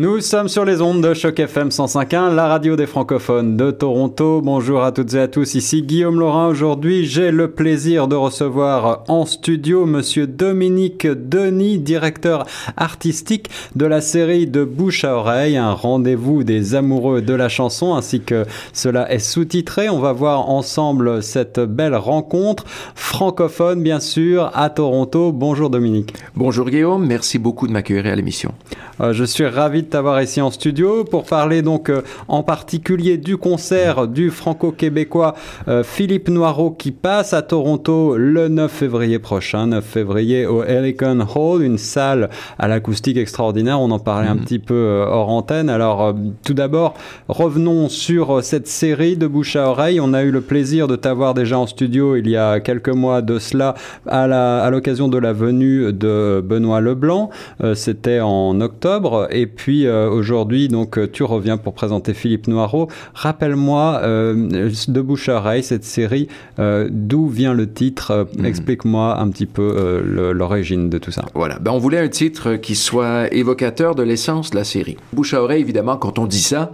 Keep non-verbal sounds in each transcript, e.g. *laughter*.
Nous sommes sur les ondes de Choc FM 105.1, la radio des francophones de Toronto. Bonjour à toutes et à tous, ici Guillaume Laurin. Aujourd'hui, j'ai le plaisir de recevoir en studio Monsieur Dominique Denis, directeur artistique de la série de Bouche à Oreille, un rendez-vous des amoureux de la chanson, ainsi que cela est sous-titré. On va voir ensemble cette belle rencontre francophone, bien sûr, à Toronto. Bonjour Dominique. Bonjour Guillaume, merci beaucoup de m'accueillir à l'émission. Euh, je suis ravi de t'avoir ici en studio pour parler donc euh, en particulier du concert du franco-québécois euh, Philippe Noireau qui passe à Toronto le 9 février prochain, 9 février au Helicon Hall, une salle à l'acoustique extraordinaire. On en parlait un mhm. petit peu hors antenne. Alors tout d'abord, revenons sur cette série de bouche à oreille. On a eu le plaisir de t'avoir déjà en studio il y a quelques mois de cela à l'occasion de la venue de Benoît Leblanc. C'était en octobre et puis euh, aujourd'hui, donc euh, tu reviens pour présenter Philippe Noireau. Rappelle-moi euh, de bouche à oreille cette série. D'où vient le titre hmm. Explique-moi un petit peu l'origine de tout ça. Voilà. Ben, on voulait un titre qui soit évocateur de l'essence de la série. Bouche à oreille, évidemment, quand on dit ça,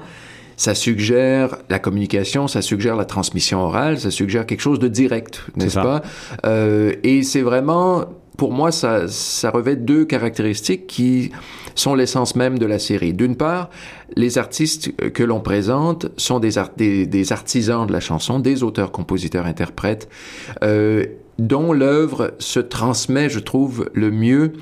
ça suggère la communication, ça suggère la transmission orale, ça suggère quelque chose de direct, n'est-ce pas? Euh, Et c'est vraiment, pour moi, ça, ça revêt deux caractéristiques qui sont l'essence même de la série. D'une part, les artistes que l'on présente sont des, artisans de la chanson, des auteurs, compositeurs, interprètes, euh, dont l'œuvre se transmet, je trouve, le mieux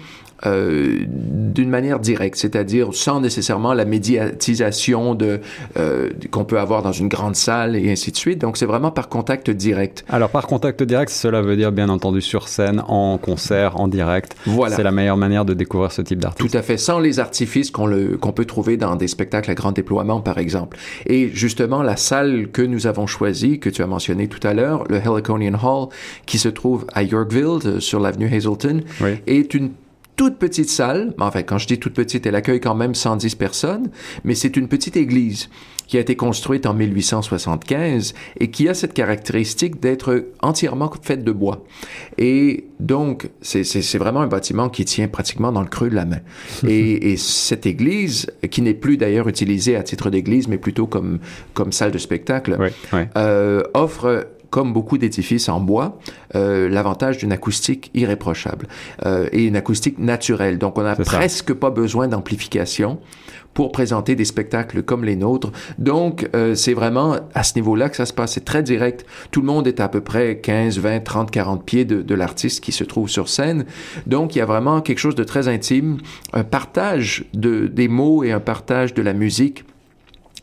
euh, d'une manière directe, c'est-à-dire sans nécessairement la médiatisation de euh, qu'on peut avoir dans une grande salle et ainsi de suite. Donc c'est vraiment par contact direct. Alors par contact direct, cela veut dire bien entendu sur scène, en concert, en direct. Voilà. C'est la meilleure manière de découvrir ce type d'artiste. Tout à fait, sans les artifices qu'on le qu'on peut trouver dans des spectacles à grand déploiement par exemple. Et justement la salle que nous avons choisie, que tu as mentionné tout à l'heure, le Heliconian Hall, qui se trouve à Yorkville sur l'avenue Hazelton, est une toute petite salle, enfin quand je dis toute petite, elle accueille quand même 110 personnes, mais c'est une petite église qui a été construite en 1875 et qui a cette caractéristique d'être entièrement faite de bois. Et donc, c'est vraiment un bâtiment qui tient pratiquement dans le creux de la main. *laughs* et, et, cette église, qui n'est plus d'ailleurs utilisée à titre d'église, mais plutôt comme, comme salle de spectacle, Euh, offre comme beaucoup d'édifices en bois, euh, l'avantage d'une acoustique irréprochable euh, et une acoustique naturelle. Donc, on n'a presque pas besoin d'amplification pour présenter des spectacles comme les nôtres. Donc, euh, c'est vraiment à ce niveau-là que ça se passe. C'est très direct. Tout le monde est à peu près 15, 20, 30, 40 pieds de, de l'artiste qui se trouve sur scène. Donc, il y a vraiment quelque chose de très intime, un partage de, des mots et un partage de la musique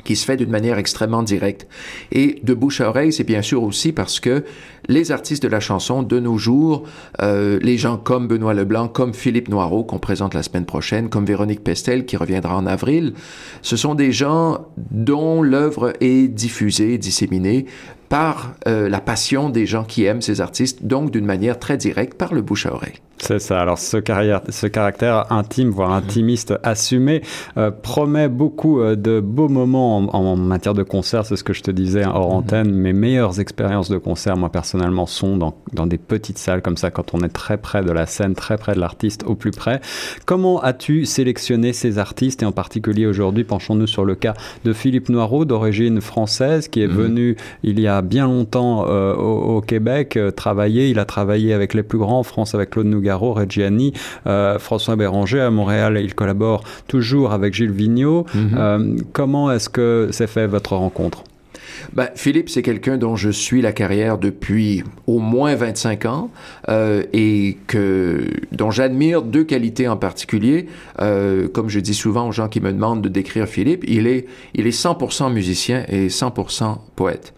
qui se fait d'une manière extrêmement directe. Et de bouche à oreille, c'est bien sûr aussi parce que les artistes de la chanson de nos jours, euh, les gens comme Benoît Leblanc, comme Philippe Noireau qu'on présente la semaine prochaine, comme Véronique Pestel qui reviendra en avril, ce sont des gens dont l'œuvre est diffusée, disséminée par euh, la passion des gens qui aiment ces artistes, donc d'une manière très directe par le bouche à oreille. C'est ça. Alors ce, carrière, ce caractère intime, voire intimiste assumé, euh, promet beaucoup euh, de beaux moments en, en, matière de concert. C'est ce que je te disais hors mhm. antenne. Mes meilleures expériences de concert, moi personnellement, sont dans, dans des petites salles comme ça, quand on est très près de la scène, très près de l'artiste, au plus près. Comment as-tu sélectionné ces artistes et en particulier aujourd'hui, penchons-nous sur le cas de Philippe Noireau, d'origine française, qui est mhm. venu il y a bien longtemps euh, au, au, Québec travailler. Il a travaillé avec les plus grands en France, avec Claude Nougat Reggiani, euh, François Béranger. À Montréal, il collabore toujours avec Gilles Vigneault. Euh, comment est-ce que s'est fait votre rencontre? Ben, Philippe, c'est quelqu'un dont je suis la carrière depuis au moins 25 ans euh, et que, dont j'admire deux qualités en particulier. Euh, comme je dis souvent aux gens qui me demandent de décrire Philippe, il est, il est 100% musicien et 100% poète.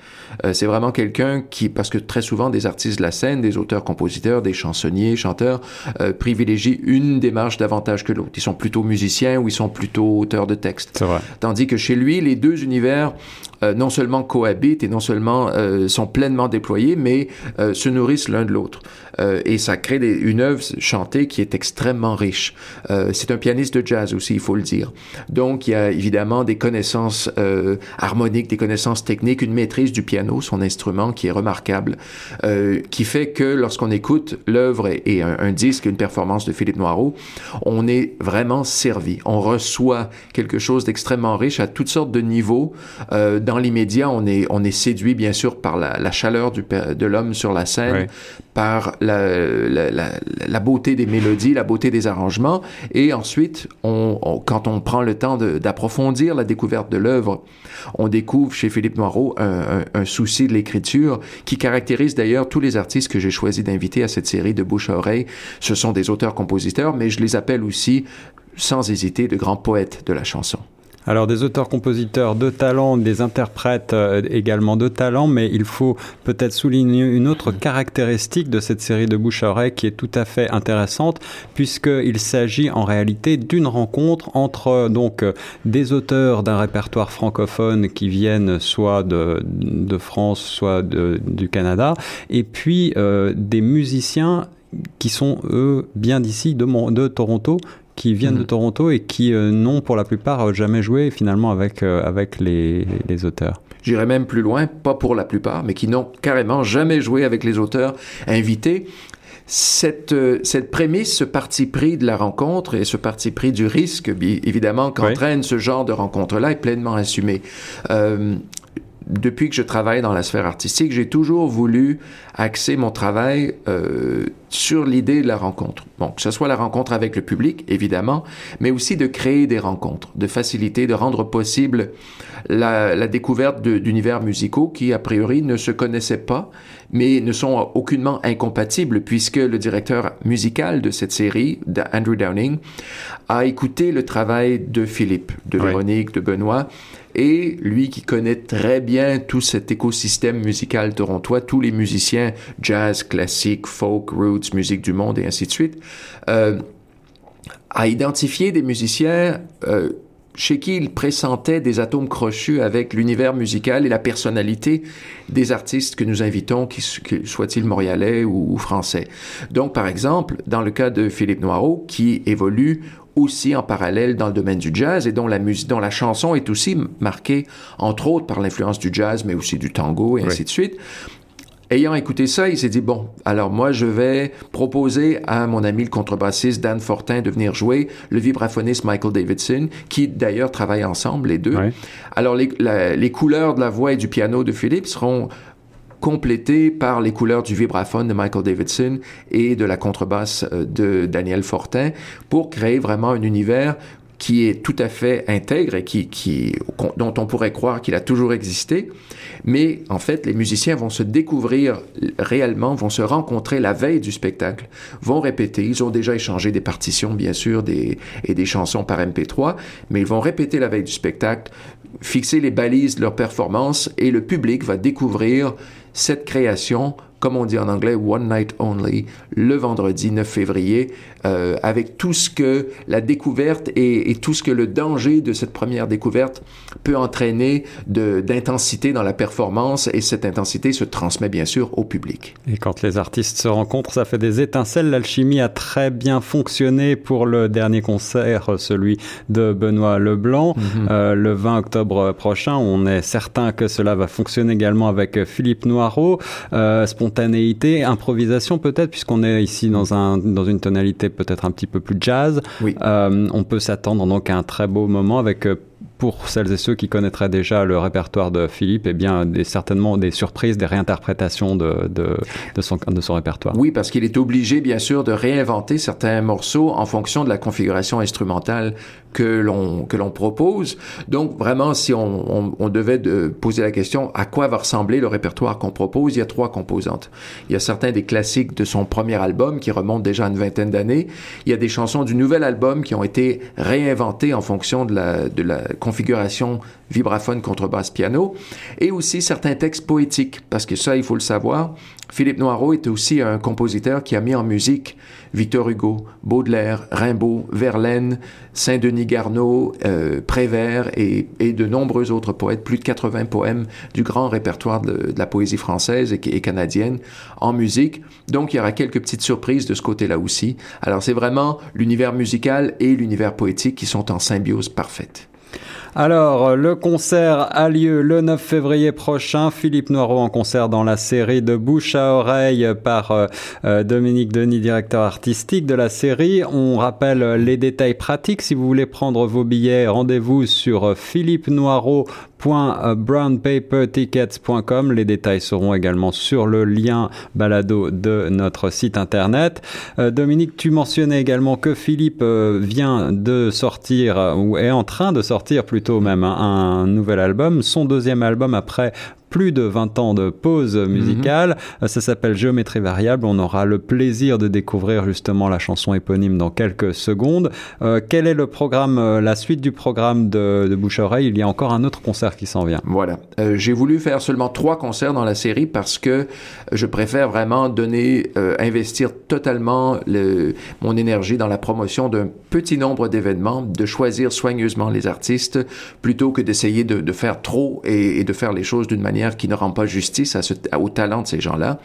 Euh, c'est vraiment quelqu'un qui, parce que très souvent des artistes de la scène, des auteurs-compositeurs, des chansonniers, chanteurs, euh, privilégient une démarche davantage que l'autre. Ils sont plutôt musiciens ou ils sont plutôt auteurs de textes. Tandis que chez lui, les deux univers euh, non seulement cohabitent et non seulement euh, sont pleinement déployés, mais euh, se nourrissent l'un de l'autre. Euh, et ça crée une œuvre chantée qui est extrêmement riche. C'est un pianiste de jazz aussi, il faut le dire. Donc, il y a évidemment des connaissances harmoniques, des connaissances techniques, une maîtrise du piano, son instrument qui est remarquable, qui fait que lorsqu'on écoute l'œuvre et, un, disque, une performance de Philippe Noireau, on est vraiment servi. On reçoit quelque chose d'extrêmement riche à toutes sortes de niveaux. Dans l'immédiat, on est, on est séduit bien sûr par la, la chaleur du, de l'homme sur la scène, par la, la, la, la, beauté des mélodies, la beauté des arrangements, et ensuite, on, on, quand on prend le temps d'approfondir la découverte de l'œuvre, on découvre chez Philippe Noireau un, un, un souci de l'écriture qui caractérise d'ailleurs tous les artistes que j'ai choisi d'inviter à cette série de bouche à oreille. Ce sont des auteurs-compositeurs, mais je les appelle aussi, sans hésiter, de grands poètes de la chanson. Alors des auteurs-compositeurs de talent, des interprètes euh, également de talent, mais il faut peut-être souligner une autre caractéristique de cette série de bouche à oreille qui est tout à fait intéressante, puisqu'il s'agit en réalité d'une rencontre entre donc des auteurs d'un répertoire francophone qui viennent soit de, France, soit du Canada, et puis euh, des musiciens qui sont eux bien d'ici de Toronto qui viennent mmh. de Toronto et qui euh, n'ont pour la plupart jamais joué finalement avec, euh, avec les, les auteurs. J'irais même plus loin, pas pour la plupart, mais qui n'ont carrément jamais joué avec les auteurs invités. Cette, euh, cette prémisse, ce parti pris de la rencontre et ce parti pris du risque, évidemment, qu'entraîne oui. ce genre de rencontre-là est pleinement assumé. Euh, depuis que je travaille dans la sphère artistique, j'ai toujours voulu axer mon travail euh, sur l'idée de la rencontre. Bon, que ce soit la rencontre avec le public, évidemment, mais aussi de créer des rencontres, de faciliter, de rendre possible la, la découverte d'univers musicaux qui, a priori, ne se connaissaient pas, mais ne sont aucunement incompatibles, puisque le directeur musical de cette série, Andrew Downing, a écouté le travail de Philippe, de. Véronique, de Benoît, et lui qui connaît très bien tout cet écosystème musical torontois, tous les musiciens jazz, classique, folk, roots, musique du monde et ainsi de suite, euh, a identifié des musiciens euh, chez qui il pressentait des atomes crochus avec l'univers musical et la personnalité des artistes que nous invitons, qu'ils soient-ils montréalais ou, ou, français. Donc, par exemple, dans le cas de Philippe Noireau, qui évolue aussi en parallèle dans le domaine du jazz et dont la musique, dont la chanson est aussi marquée, entre autres, par l'influence du jazz, mais aussi du tango et ainsi de suite. Ayant écouté ça, il s'est dit, bon, alors moi, je vais proposer à mon ami le contrebassiste Dan Fortin de venir jouer, le vibraphoniste Michael Davidson, qui d'ailleurs travaillent ensemble, les deux. Alors, les, la, les couleurs de la voix et du piano de Philippe seront complété par les couleurs du vibraphone de Michael Davidson et de la contrebasse euh, de Daniel Fortin pour créer vraiment un univers qui est tout à fait intègre et qui, qui, dont on pourrait croire qu'il a toujours existé. Mais en fait, les musiciens vont se découvrir réellement, vont se rencontrer la veille du spectacle, vont répéter. Ils ont déjà échangé des partitions, bien sûr, des, et des chansons par MP3, mais ils vont répéter la veille du spectacle, fixer les balises de leur performance et le public va découvrir cette création, comme on dit en anglais, One Night Only, le vendredi 9 février, euh, avec tout ce que la découverte et, et, tout ce que le danger de cette première découverte peut entraîner d'intensité dans la performance, et cette intensité se transmet bien sûr au public. Et quand les artistes se rencontrent, ça fait des étincelles. L'alchimie a très bien fonctionné pour le dernier concert, celui de Benoît Leblanc, mm -hmm. euh, le 20 octobre prochain. On est certain que cela va fonctionner également avec Philippe Noireau. Euh, spontanéité, improvisation peut-être, puisqu'on est ici dans, un, dans une tonalité peut-être un petit peu plus jazz. Oui. Euh, on peut s'attendre donc à un très beau moment avec euh, pour celles et ceux qui connaîtraient déjà le répertoire de Philippe, eh bien, des, certainement des surprises, des réinterprétations de, de, de, son, de son répertoire. Oui, parce qu'il est obligé, bien sûr, de réinventer certains morceaux en fonction de la configuration instrumentale que l'on que l'on propose. Donc, vraiment, si on, on, on devait de poser la question à quoi va ressembler le répertoire qu'on propose, il y a trois composantes. Il y a certains des classiques de son premier album qui remontent déjà à une vingtaine d'années. Il y a des chansons du nouvel album qui ont été réinventées en fonction de la, de la configuration vibraphone, contrebasse, piano, et aussi certains textes poétiques, parce que ça, il faut le savoir, Philippe Noireau est aussi un compositeur qui a mis en musique Victor Hugo, Baudelaire, Rimbaud, Verlaine, Saint-Denis Denis Garneau, euh, Prévert et, de nombreux autres poètes, plus de 80 poèmes du grand répertoire de, la poésie française et, canadienne en musique. Donc il y aura quelques petites surprises de ce côté-là aussi. Alors c'est vraiment l'univers musical et l'univers poétique qui sont en symbiose parfaite. Alors, le concert a lieu le 9 février prochain. Philippe Noireau en concert dans la série de bouche à oreille par euh, euh, Dominique Denis, directeur artistique de la série. On rappelle les détails pratiques. Si vous voulez prendre vos billets, rendez-vous sur Philippe Noireau brownpapertickets.com. Les détails seront également sur le lien balado de notre site internet. Euh, Dominique, tu mentionnais également que Philippe euh, vient de sortir ou est en train de sortir plutôt même un, un nouvel album, son deuxième album après plus de 20 ans de pause musicale. Mm -hmm. Ça s'appelle Géométrie variable. On aura le plaisir de découvrir justement la chanson éponyme dans quelques secondes. Euh, quel est le programme, euh, la suite du programme de, de Bouche à Oreille? Il y a encore un autre concert qui s'en vient. Voilà. Euh, J'ai voulu faire seulement trois concerts dans la série parce que je préfère vraiment donner, euh, investir totalement le, mon énergie dans la promotion d'un petit nombre d'événements, de choisir soigneusement les artistes plutôt que d'essayer de, de, faire trop et, et de faire les choses d'une manière qui ne rend pas justice à ce, au talent de ces gens-là.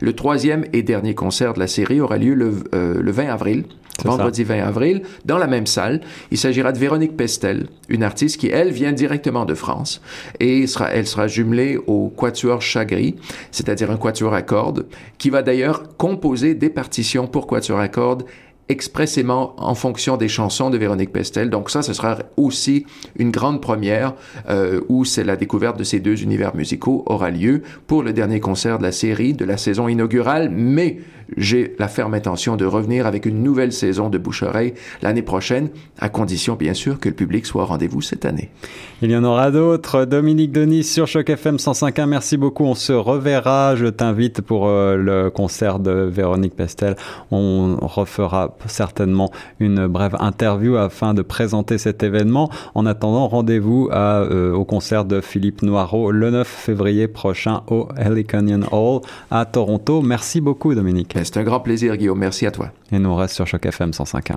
Le troisième et dernier concert de la série aura lieu le, euh, le 20 avril, vendredi ça. 20 avril, dans la même salle. Il s'agira de Véronique Pestel, une artiste qui, elle, vient directement de France et sera, elle sera jumelée au Quatuor Chagri, c'est-à-dire un quatuor à cordes, qui va d'ailleurs composer des partitions pour quatuor à cordes expressément en fonction des chansons de Véronique Pestel. Donc ça, ce sera aussi une grande première euh, où c'est la découverte de ces deux univers musicaux aura lieu pour le dernier concert de la série de la saison inaugurale. Mais j'ai la ferme intention de revenir avec une nouvelle saison de Bouche-Oreille l'année prochaine, à condition bien sûr que le public soit au rendez-vous cette année. Il y en aura d'autres. Dominique Denis sur Choc FM 105.1. Merci beaucoup. On se reverra. Je t'invite pour euh, le concert de Véronique Pestel. On refera certainement une brève interview afin de présenter cet événement. En attendant, rendez-vous euh, au concert de Philippe Noireau le 9 février prochain au Heliconian Hall à Toronto. Merci beaucoup, Dominique. C'est un grand plaisir, Guillaume. Merci à toi. Et nous on reste sur Choc FM 105.1.